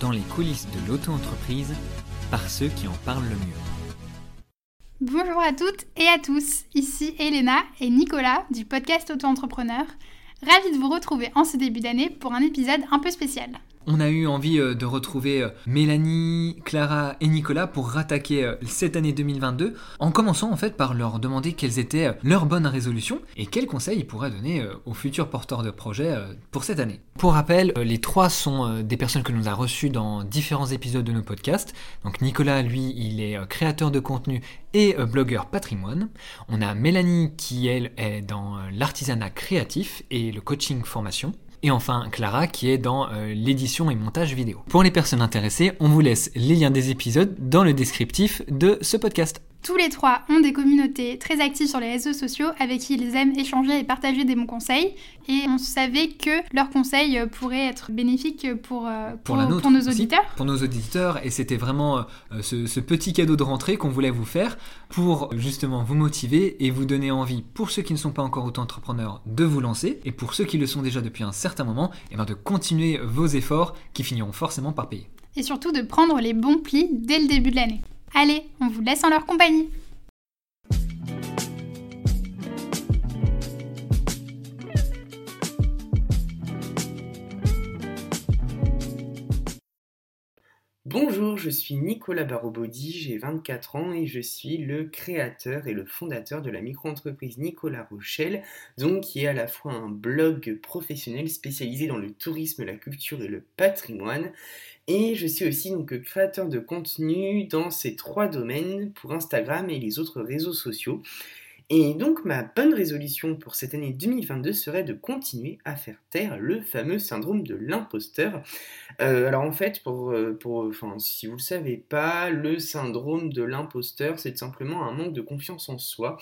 dans les coulisses de l'auto-entreprise par ceux qui en parlent le mieux. Bonjour à toutes et à tous, ici Elena et Nicolas du podcast Auto-entrepreneur. Ravi de vous retrouver en ce début d'année pour un épisode un peu spécial on a eu envie euh, de retrouver euh, Mélanie, Clara et Nicolas pour rattaquer euh, cette année 2022, en commençant en fait par leur demander quelles étaient leurs bonnes résolutions et quels conseils ils pourraient donner aux futurs porteurs de projets pour cette année. Pour rappel, les trois sont des personnes que nous avons reçues dans différents épisodes de nos podcasts. Donc Nicolas, lui, il est créateur de contenu et blogueur patrimoine. On a Mélanie qui, elle, est dans l'artisanat créatif et le coaching formation. Et enfin Clara qui est dans euh, l'édition et montage vidéo. Pour les personnes intéressées, on vous laisse les liens des épisodes dans le descriptif de ce podcast. Tous les trois ont des communautés très actives sur les réseaux sociaux avec qui ils aiment échanger et partager des bons conseils. Et on savait que leurs conseils pourraient être bénéfiques pour, euh, pour, nos auditeurs. pour nos auditeurs. Et c'était vraiment euh, ce, petit cadeau de rentrée qu'on voulait vous faire pour justement vous motiver et vous donner envie, pour ceux qui ne sont pas encore auto-entrepreneurs, de vous lancer. Et pour ceux qui le sont déjà depuis un certain moment, et eh bien de continuer vos efforts qui finiront forcément par payer. Et surtout de prendre les bons plis dès le début de l'année. Allez, on vous laisse en leur compagnie. Bonjour, je suis Nicolas Barobodi, j'ai 24 ans et je suis le créateur et le fondateur de la micro-entreprise Nicolas Rochelle, donc qui est à la fois un blog professionnel spécialisé dans le tourisme, la culture et le patrimoine. Et je suis aussi donc créateur de contenu dans ces trois domaines pour Instagram et les autres réseaux sociaux. Et donc ma bonne résolution pour cette année 2022 serait de continuer à faire taire le fameux syndrome de l'imposteur. Euh, alors en fait, pour, euh, enfin, si vous ne le savez pas, le syndrome de l'imposteur, c'est simplement un manque de confiance en soi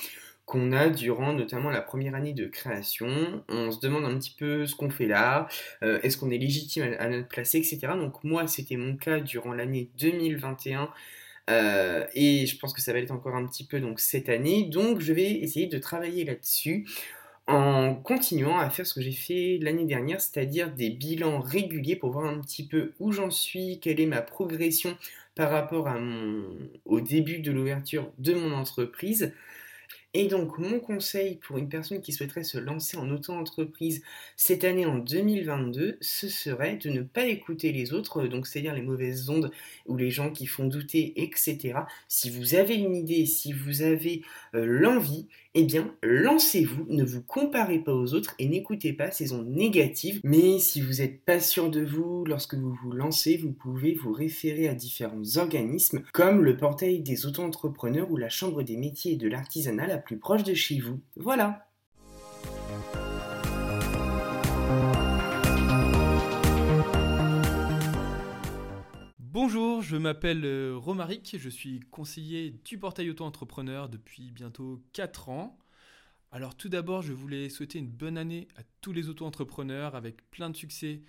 qu'on a durant notamment la première année de création. On se demande un petit peu ce qu'on fait là, euh, est-ce qu'on est légitime à, à notre place, etc. Donc moi, c'était mon cas durant l'année 2021 euh, et je pense que ça va être encore un petit peu donc cette année. Donc je vais essayer de travailler là-dessus en continuant à faire ce que j'ai fait l'année dernière, c'est-à-dire des bilans réguliers pour voir un petit peu où j'en suis, quelle est ma progression par rapport au début de l'ouverture de mon entreprise. Et donc, mon conseil pour une personne qui souhaiterait se lancer en auto-entreprise cette année en 2022, ce serait de ne pas écouter les autres, donc c'est-à-dire les mauvaises ondes ou les gens qui font douter, etc. Si vous avez une idée, si vous avez euh, l'envie, eh bien, lancez-vous, ne vous comparez pas aux autres et n'écoutez pas ces ondes négatives. Mais si vous n'êtes pas sûr de vous lorsque vous vous lancez, vous pouvez vous référer à différents organismes comme le portail des auto-entrepreneurs ou la chambre des métiers et de l'artisanat la plus proche de chez vous. Voilà. Bonjour, je m'appelle euh, Romaric, je suis conseiller du portail auto-entrepreneur depuis bientôt 4 ans. Alors tout d'abord, je voulais souhaiter une bonne année à tous les auto-entrepreneurs avec plein de succès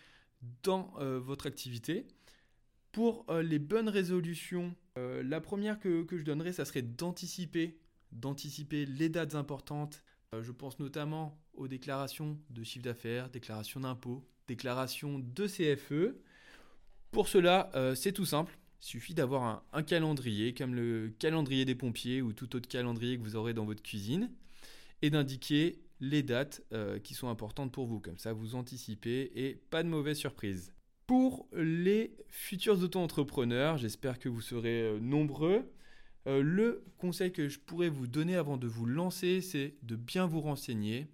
dans euh, votre activité. Pour euh, les bonnes résolutions, la première que, que, je donnerais, ça serait d'anticiper, d'anticiper les dates importantes. je pense notamment aux déclarations de chiffre d'affaires, déclarations d'impôts, déclarations de CFE. Pour cela, euh, c'est tout simple. Il suffit d'avoir un, calendrier, comme le calendrier des pompiers ou tout autre calendrier que vous aurez dans votre cuisine, et d'indiquer les dates euh, qui sont importantes pour vous. Comme ça, vous anticipez et pas de mauvaises surprises. Pour les futurs auto-entrepreneurs, j'espère que vous serez euh, le conseil que je pourrais vous donner avant de vous lancer, c'est de bien vous renseigner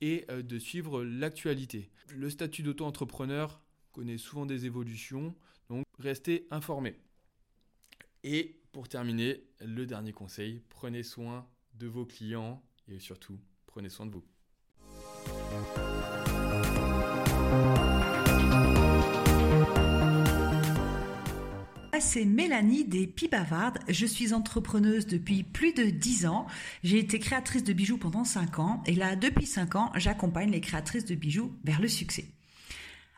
et de suivre l'actualité. Le statut d'auto-entrepreneur connaît souvent des évolutions, donc restez informés. Et pour terminer, le dernier conseil, prenez soin de vos clients et surtout, prenez soin de vous. C'est Mélanie des Pibavardes. Je suis entrepreneuse depuis plus de 10 ans. J'ai été créatrice de bijoux pendant 5 ans et là, depuis 5 ans, j'accompagne les créatrices de bijoux vers le succès.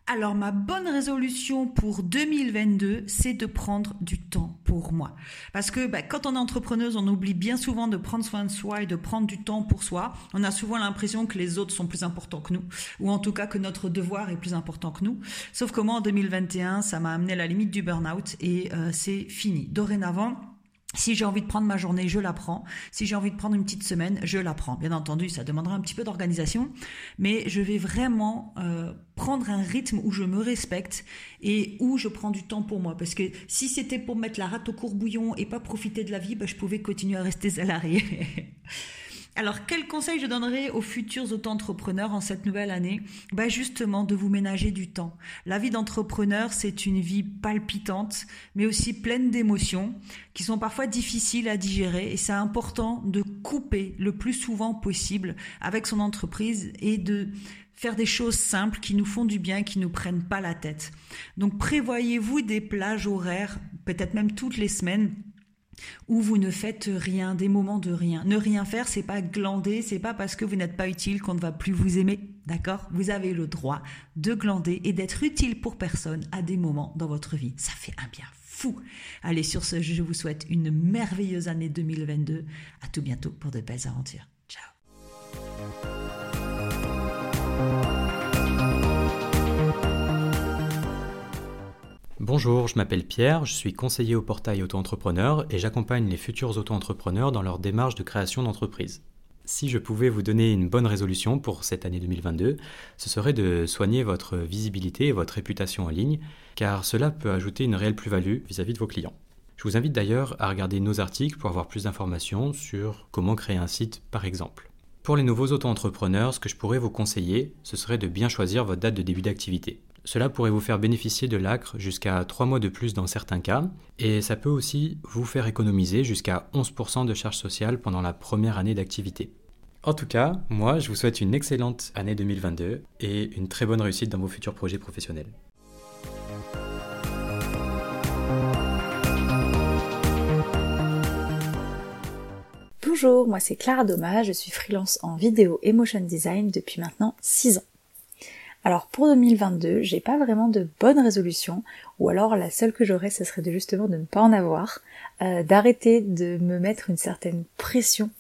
Alors ma bonne résolution pour 2022, c'est de prendre du temps pour moi. Parce que bah, quand on est entrepreneuse, on oublie bien souvent de prendre soin de soi et de prendre du temps pour soi. On a souvent l'impression que les autres sont plus importants que nous, ou en tout cas que notre devoir est plus important que nous. Sauf que moi, en 2021, ça m'a amené à la limite du burn-out et euh, c'est fini. Dorénavant, si j'ai envie de prendre ma journée, je la prends. Si j'ai envie de prendre une petite semaine, je la prends. Bien entendu, ça demandera un petit peu d'organisation, mais je vais vraiment euh, prendre un rythme où je me respecte et où je prends du temps pour moi. Parce que si c'était pour mettre la rate au courbouillon et pas profiter de la vie, ben, je pouvais continuer à rester salarié. Alors, quel conseil je donnerais aux futurs auto-entrepreneurs en cette nouvelle année? Bah Justement, de vous ménager du temps. La vie d'entrepreneur, c'est une vie palpitante, mais aussi pleine d'émotions qui sont parfois difficiles à digérer et c'est important de couper le plus souvent possible avec son entreprise et de faire des choses simples qui nous font du bien, qui nous prennent pas la tête. Donc prévoyez-vous des plages horaires, peut-être même toutes les semaines, où vous ne faites rien, des moments de rien. Ne rien faire, c'est pas glander, c'est pas parce que vous n'êtes pas utile qu'on ne va plus vous aimer. D'accord? Vous avez le droit de glander et d'être utile pour personne à des moments dans votre vie. Ça fait un bien fou. Allez, sur ce, je vous souhaite une merveilleuse année 2022. À tout bientôt pour de belles aventures. Bonjour, je m'appelle Pierre, je suis conseiller au portail auto-entrepreneur et j'accompagne les futurs auto-entrepreneurs dans leur démarche de création d'entreprise. Si je pouvais vous donner une bonne résolution pour cette année 2022, ce serait de soigner votre visibilité et votre réputation en ligne, car cela peut ajouter une réelle plus-value vis-à-vis de vos clients. Je vous invite d'ailleurs à regarder nos articles pour avoir plus d'informations sur comment créer un site par exemple. Pour les nouveaux auto-entrepreneurs, ce que je pourrais vous conseiller, ce serait de bien choisir votre date de début d'activité. Cela pourrait vous faire bénéficier de l'ACRE jusqu'à 3 mois de plus dans certains cas, et ça peut aussi vous faire économiser jusqu'à 11% de charges sociales pendant la première année d'activité. En tout cas, moi, je vous souhaite une excellente année 2022 et une très bonne réussite dans vos futurs projets professionnels. Bonjour, moi c'est Clara Doma, je suis freelance en vidéo et motion design depuis maintenant 6 ans. Alors pour 2022, j'ai pas vraiment de bonne résolution, ou alors la seule que j'aurais, ce serait de justement de ne pas en avoir, euh, d'arrêter de me mettre une certaine pression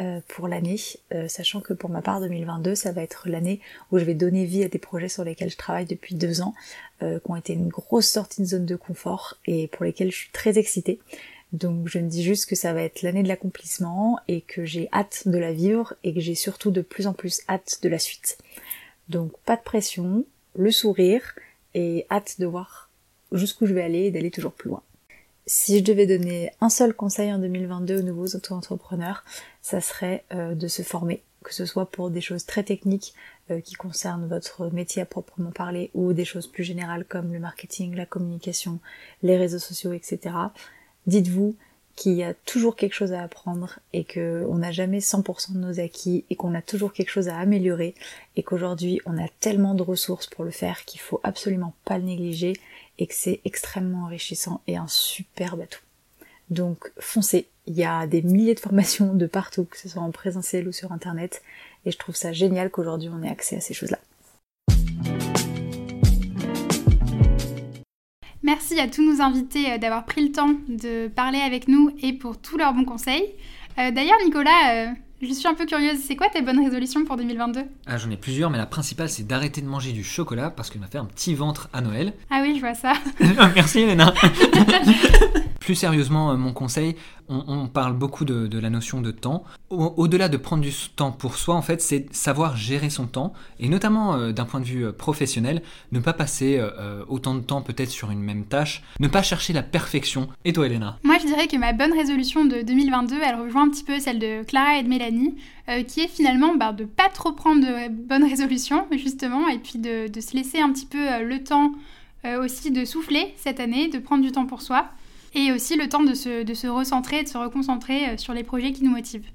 euh, pour l'année, euh, sachant que pour ma part 2022, ça va être l'année où je vais donner vie à des projets sur lesquels je travaille depuis deux ans, qui ont été une grosse sortie de zone de confort et pour lesquels je suis très excitée. Donc je me dis juste que ça va être l'année de l'accomplissement et que j'ai hâte de la vivre et que j'ai surtout de plus en plus hâte de la suite. Donc pas de pression, le sourire et hâte de voir jusqu'où je vais aller et d'aller toujours plus loin. Si je devais donner un seul conseil en 2022 aux nouveaux auto-entrepreneurs, ça serait euh, de se former, que ce soit pour des choses très techniques euh, qui concernent votre métier à proprement parler ou des choses plus générales comme le marketing, la communication, les réseaux sociaux, etc. Dites-vous, qu'il y a toujours quelque chose à apprendre et qu'on n'a jamais 100% de nos acquis et qu'on a toujours quelque chose à améliorer et qu'aujourd'hui on a tellement de ressources pour le faire qu'il faut absolument pas le négliger et que c'est extrêmement enrichissant et un superbe atout. Donc foncez, il y a des milliers de formations de partout, que ce soit en présentiel ou sur internet et je trouve ça génial qu'aujourd'hui on ait accès à ces choses-là. À tous nos invités euh, d'avoir pris le temps de parler avec nous et pour tous leurs bons conseils. Euh, d'ailleurs, Nicolas, euh, je suis un peu curieuse, c'est quoi tes bonnes résolutions pour 2022 ah, J'en ai plusieurs, mais la principale, c'est d'arrêter de manger du chocolat parce qu'il m'a fait un petit ventre à Noël. Ah oui, je vois ça. Merci, Léna. Plus sérieusement, mon conseil, on, parle beaucoup de, la notion de temps. Au-delà de prendre du temps pour soi, en fait, c'est savoir gérer son temps, et notamment euh, d'un point de vue euh, professionnel, ne pas passer euh, autant de temps peut-être sur une même tâche, ne pas chercher la perfection. Et toi, Elena? Moi, je dirais que ma bonne résolution de 2022, elle rejoint un petit peu celle de Clara et de Mélanie, qui est finalement bah, de pas trop prendre de bonnes résolutions, justement, et puis de, se laisser un petit peu le temps aussi de souffler cette année, de prendre du temps pour soi et aussi le temps de se, recentrer, de se reconcentrer euh, sur les projets qui nous motivent.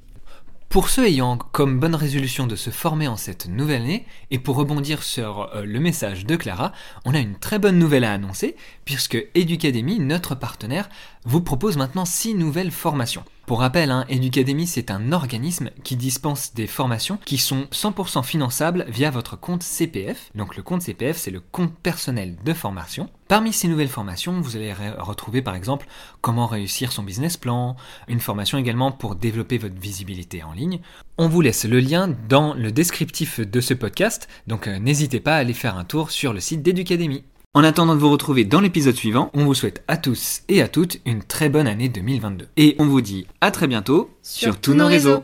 Pour ceux ayant comme bonne résolution de se former en cette nouvelle année, et pour rebondir sur euh, le message de Clara, on a une très bonne nouvelle à annoncer, puisque Educademy, notre partenaire, vous propose maintenant 6 nouvelles formations. Pour rappel, hein, Educademy, c'est un organisme qui dispense des formations qui sont 100% finançables via votre compte CPF. Donc le compte CPF, c'est le compte personnel de formation. Parmi ces nouvelles formations, vous allez retrouver par exemple comment réussir son business plan, une formation également pour développer votre visibilité en ligne. On vous laisse le lien dans le descriptif de ce podcast, donc euh, n'hésitez pas à aller faire un tour sur le site d'Educademy. En attendant de vous retrouver dans l'épisode suivant, on vous souhaite à tous et à toutes une très bonne année 2022. Et on vous dit à très bientôt sur, tous nos réseaux.